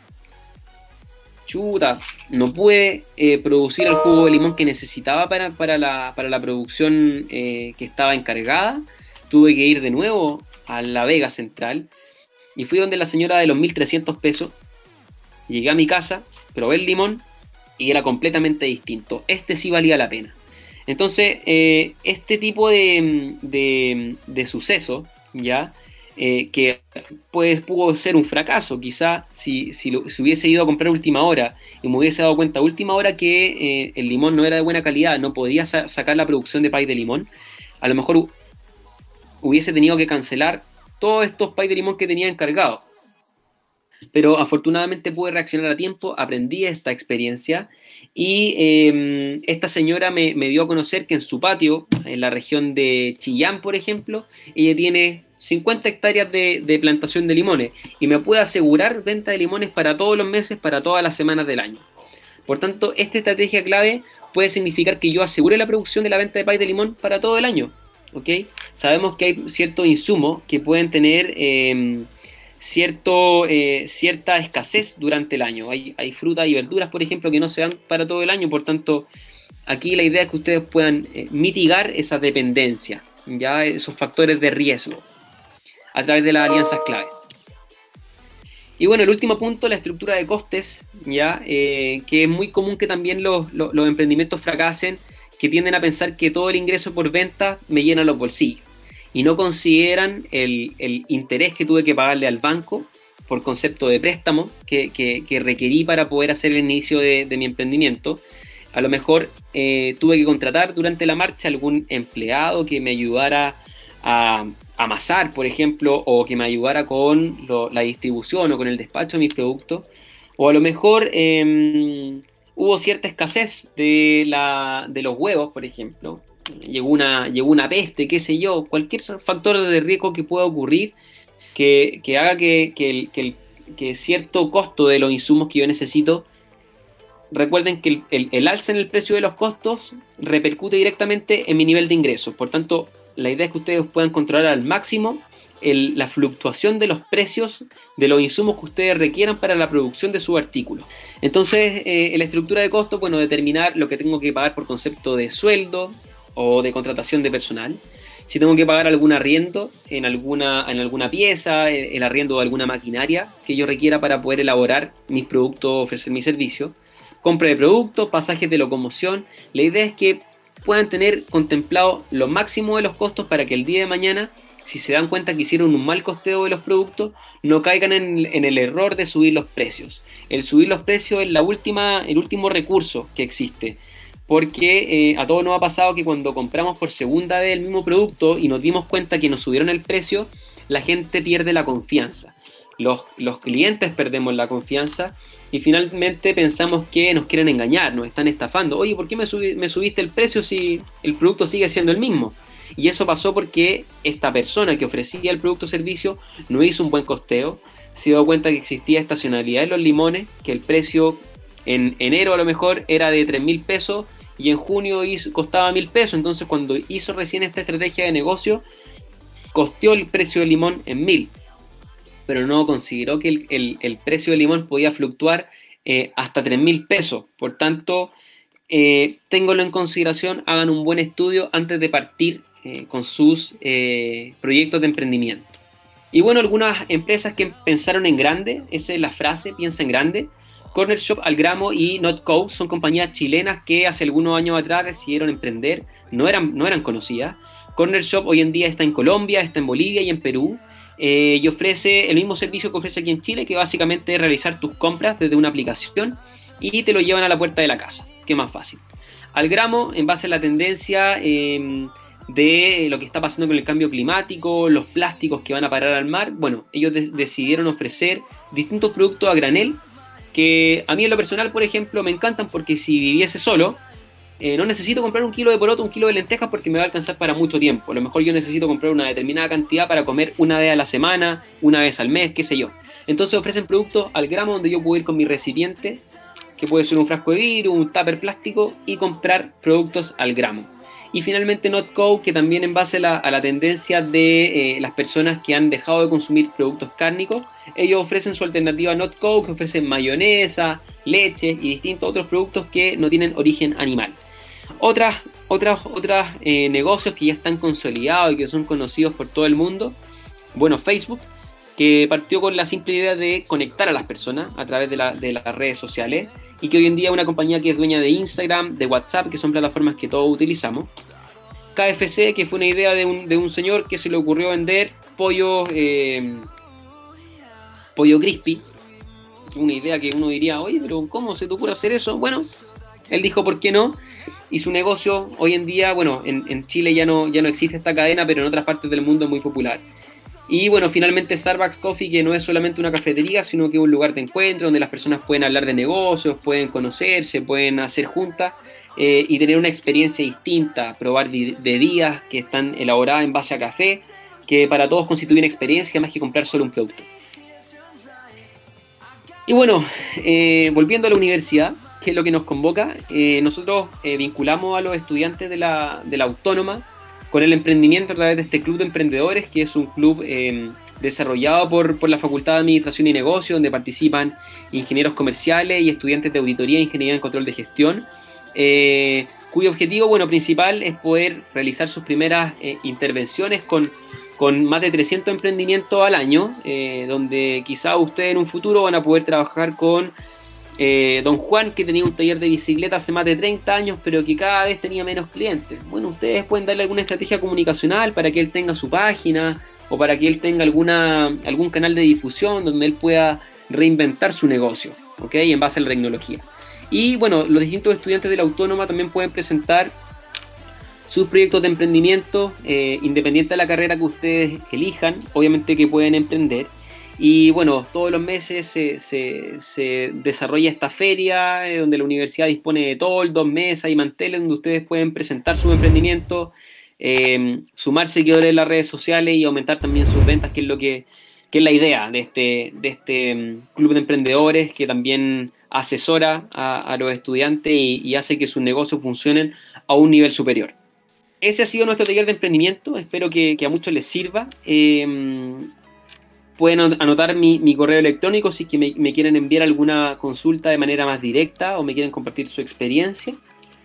Chuta, no pude eh, producir el jugo de limón que necesitaba para, la, producción eh, que estaba encargada. Tuve que ir de nuevo a la Vega Central y fui donde la señora de los 1300 pesos. Llegué a mi casa, probé el limón y era completamente distinto. Este sí valía la pena. Entonces, eh, este tipo de, de, suceso, ¿ya? Eh, que pudo ser un fracaso, quizá si, si, hubiese ido a comprar última hora y me hubiese dado cuenta última hora que eh, el limón no era de buena calidad, no podía sacar la producción de pay de limón, a lo mejor hubiese tenido que cancelar todos estos pay de limón que tenía encargado. Pero afortunadamente pude reaccionar a tiempo, aprendí esta experiencia y em, esta señora me, dio a conocer que en su patio, en la región de Chillán, por ejemplo, ella tiene 50 hectáreas de, plantación de limones y me puede asegurar venta de limones para todos los meses, para todas las semanas del año. Por tanto, esta estrategia clave puede significar que yo asegure la producción de la venta de pay de limón para todo el año. ¿ok? Sabemos que hay ciertos insumos que pueden tener... Em, cierto, eh, cierta escasez durante el año. Hay, hay frutas y verduras, por ejemplo, que no se dan para todo el año, por tanto, aquí la idea es que ustedes puedan eh, mitigar esa dependencia, ya esos factores de riesgo, a través de las alianzas clave. Y bueno, el último punto, la estructura de costes, ya eh, que es muy común que también los, los emprendimientos fracasen, que tienden a pensar que todo el ingreso por venta me llena los bolsillos y no consideran el, interés que tuve que pagarle al banco por concepto de préstamo que, requerí para poder hacer el inicio de, mi emprendimiento. A lo mejor eh, tuve que contratar durante la marcha algún empleado que me ayudara a amasar, por ejemplo, o que me ayudara con la distribución o con el despacho de mis productos. O a lo mejor em, hubo cierta escasez de, de los huevos, por ejemplo, llegó una, llegó una peste, qué sé yo, cualquier factor de riesgo que pueda ocurrir que, haga que, que, cierto costo de los insumos que yo necesito, recuerden que el, alza en el precio de los costos repercute directamente en mi nivel de ingresos. Por tanto, la idea es que ustedes puedan controlar al máximo la fluctuación de los precios de los insumos que ustedes requieran para la producción de su artículo. Entonces, eh, en la estructura de costos, bueno, determinar lo que tengo que pagar por concepto de sueldo, o de contratación de personal. Si tengo que pagar algún arriendo en alguna, en alguna pieza, el arriendo de alguna maquinaria que yo requiera para poder elaborar mis productos, ofrecer mi servicio. Compra de productos, pasajes de locomoción. La idea es que puedan tener contemplado lo máximo de los costos para que el día de mañana, si se dan cuenta que hicieron un mal costeo de los productos, no caigan en, en el error de subir los precios. El subir los precios es la última, el último recurso que existe porque eh, a todos nos ha pasado que cuando compramos por segunda vez el mismo producto y nos dimos cuenta que nos subieron el precio, la gente pierde la confianza. Los, clientes perdemos la confianza y finalmente pensamos que nos quieren engañar, nos están estafando. Oye, ¿por qué me, me subiste el precio si el producto sigue siendo el mismo? Y eso pasó porque esta persona que ofrecía el producto o servicio no hizo un buen costeo, se dio cuenta que existía estacionalidad en los limones, que el precio en enero a lo mejor era de 3 mil pesos y en junio costaba mil pesos. Entonces, cuando hizo recién esta estrategia de negocio, costeó el precio del limón en mil, pero no consideró que el, precio del limón podía fluctuar eh, hasta tres mil pesos. Por tanto, eh, ténganlo en consideración, hagan un buen estudio antes de partir eh, con sus eh, proyectos de emprendimiento. Y bueno, algunas empresas que pensaron en grande, esa es la frase, piensa en grande, Corner Shop, Algramo y Notco son compañías chilenas que hace algunos años atrás decidieron emprender, no eran, no eran conocidas. Corner Shop hoy en día está en Colombia, está en Bolivia y en Perú. Eh, y ofrece el mismo servicio que ofrece aquí en Chile, que básicamente es realizar tus compras desde una aplicación y te lo llevan a la puerta de la casa. Qué más fácil. Algramo, en base a la tendencia, em, de lo que está pasando con el cambio climático, los plásticos que van a parar al mar. Bueno, ellos decidieron ofrecer distintos productos a granel que a mí en lo personal, por ejemplo, me encantan porque si viviese solo, eh, no necesito comprar un kilo de poroto, un kilo de lentejas porque me va a alcanzar para mucho tiempo. A lo mejor yo necesito comprar una determinada cantidad para comer una vez a la semana, una vez al mes, qué sé yo. Entonces ofrecen productos al gramo donde yo puedo ir con mi recipiente, que puede ser un frasco de vidrio, un tupper plástico, y comprar productos al gramo. Y finalmente NotCo, que también en base a la, tendencia de eh, las personas que han dejado de consumir productos cárnicos, ellos ofrecen su alternativa NotCo, que ofrecen mayonesa, leche y distintos otros productos que no tienen origen animal. Otras, otras, otras eh, negocios que ya están consolidados y que son conocidos por todo el mundo, bueno, Facebook, que partió con la simple idea de conectar a las personas a través de, las redes sociales y que hoy en día es una compañía que es dueña de Instagram, de WhatsApp, que son plataformas que todos utilizamos. KFC, que fue una idea de un, de un señor que se le ocurrió vender pollo, eh, pollo crispy. Una idea que uno diría, oye, pero ¿cómo se te ocurre hacer eso? Bueno, él dijo, ¿por qué no? Y su negocio hoy en día, bueno, en, Chile ya no, ya no existe esta cadena, pero en otras partes del mundo es muy popular. Y bueno, finalmente Starbucks Coffee, que no es solamente una cafetería, sino que es un lugar de encuentro donde las personas pueden hablar de negocios, pueden conocerse, pueden hacer juntas eh, y tener una experiencia distinta, probar bebidas que están elaboradas en base a café, que para todos constituye una experiencia más que comprar solo un producto. Y bueno, eh, volviendo a la universidad, que es lo que nos convoca, eh, nosotros vinculamos a los estudiantes de la, de la autónoma con el emprendimiento a través de este club de emprendedores, que es un club eh, desarrollado por, la Facultad de Administración y Negocio, donde participan ingenieros comerciales y estudiantes de auditoría, ingeniería en control de gestión, eh, cuyo objetivo bueno, principal es poder realizar sus primeras eh, intervenciones con, con más de 300 emprendimientos al año, donde quizá ustedes en un futuro van a poder trabajar con eh, don Juan, que tenía un taller de bicicleta hace más de 30 años, pero que cada vez tenía menos clientes. Bueno, ustedes pueden darle alguna estrategia comunicacional para que él tenga su página o para que él tenga alguna, algún canal de difusión donde él pueda reinventar su negocio, ¿ok? En base a la tecnología. Y bueno, los distintos estudiantes de la autónoma también pueden presentar sus proyectos de emprendimiento, eh, independiente de la carrera que ustedes elijan, obviamente que pueden emprender. Y bueno, todos los meses se, desarrolla esta feria eh, donde la universidad dispone de todo, dos mesas y manteles donde ustedes pueden presentar su emprendimiento, eh, sumar seguidores en las redes sociales y aumentar también sus ventas, que es lo que, es la idea de este, de este mm, club de emprendedores que también asesora a, los estudiantes y, hace que sus negocios funcionen a un nivel superior. Ese ha sido nuestro taller de emprendimiento, espero que, a muchos les sirva. Eh, Pueden anotar mi, correo electrónico si que me, quieren enviar alguna consulta de manera más directa o me quieren compartir su experiencia.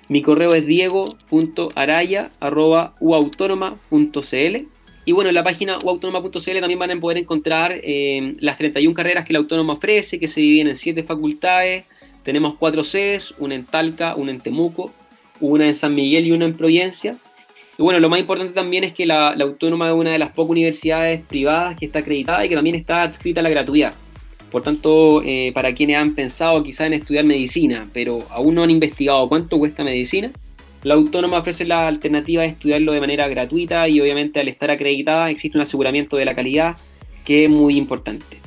Mi correo es diego.araya.uautónoma.cl y bueno, en la página uautónoma.cl también van a poder encontrar eh, las 31 carreras que la Autónoma ofrece, que se dividen en 7 facultades. Tenemos 4 sedes, una en Talca, una en Temuco, una en San Miguel y una en Providencia. Y bueno, lo más importante también es que la, Autónoma es una de las pocas universidades privadas que está acreditada y que también está adscrita a la gratuidad. Por tanto, eh, para quienes han pensado quizá en estudiar medicina, pero aún no han investigado cuánto cuesta medicina, la autónoma ofrece la alternativa de estudiarlo de manera gratuita y obviamente al estar acreditada existe un aseguramiento de la calidad que es muy importante.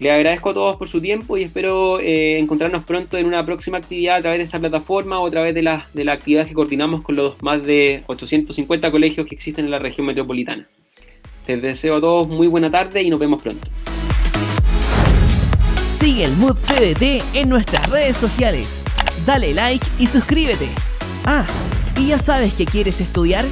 Les agradezco a todos por su tiempo y espero eh, encontrarnos pronto en una próxima actividad a través de esta plataforma o a través de la, de la actividad que coordinamos con los más de 850 colegios que existen en la región metropolitana. Les deseo a todos muy buena tarde y nos vemos pronto. Sigue el Mood PDT en nuestras redes sociales. Dale like y suscríbete. Ah, ¿y ya sabes que quieres estudiar?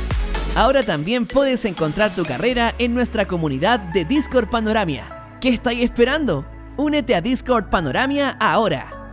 Ahora también puedes encontrar tu carrera en nuestra comunidad de Discord Panoramia ¿Qué estáis esperando? Únete a Discord Panoramia ahora.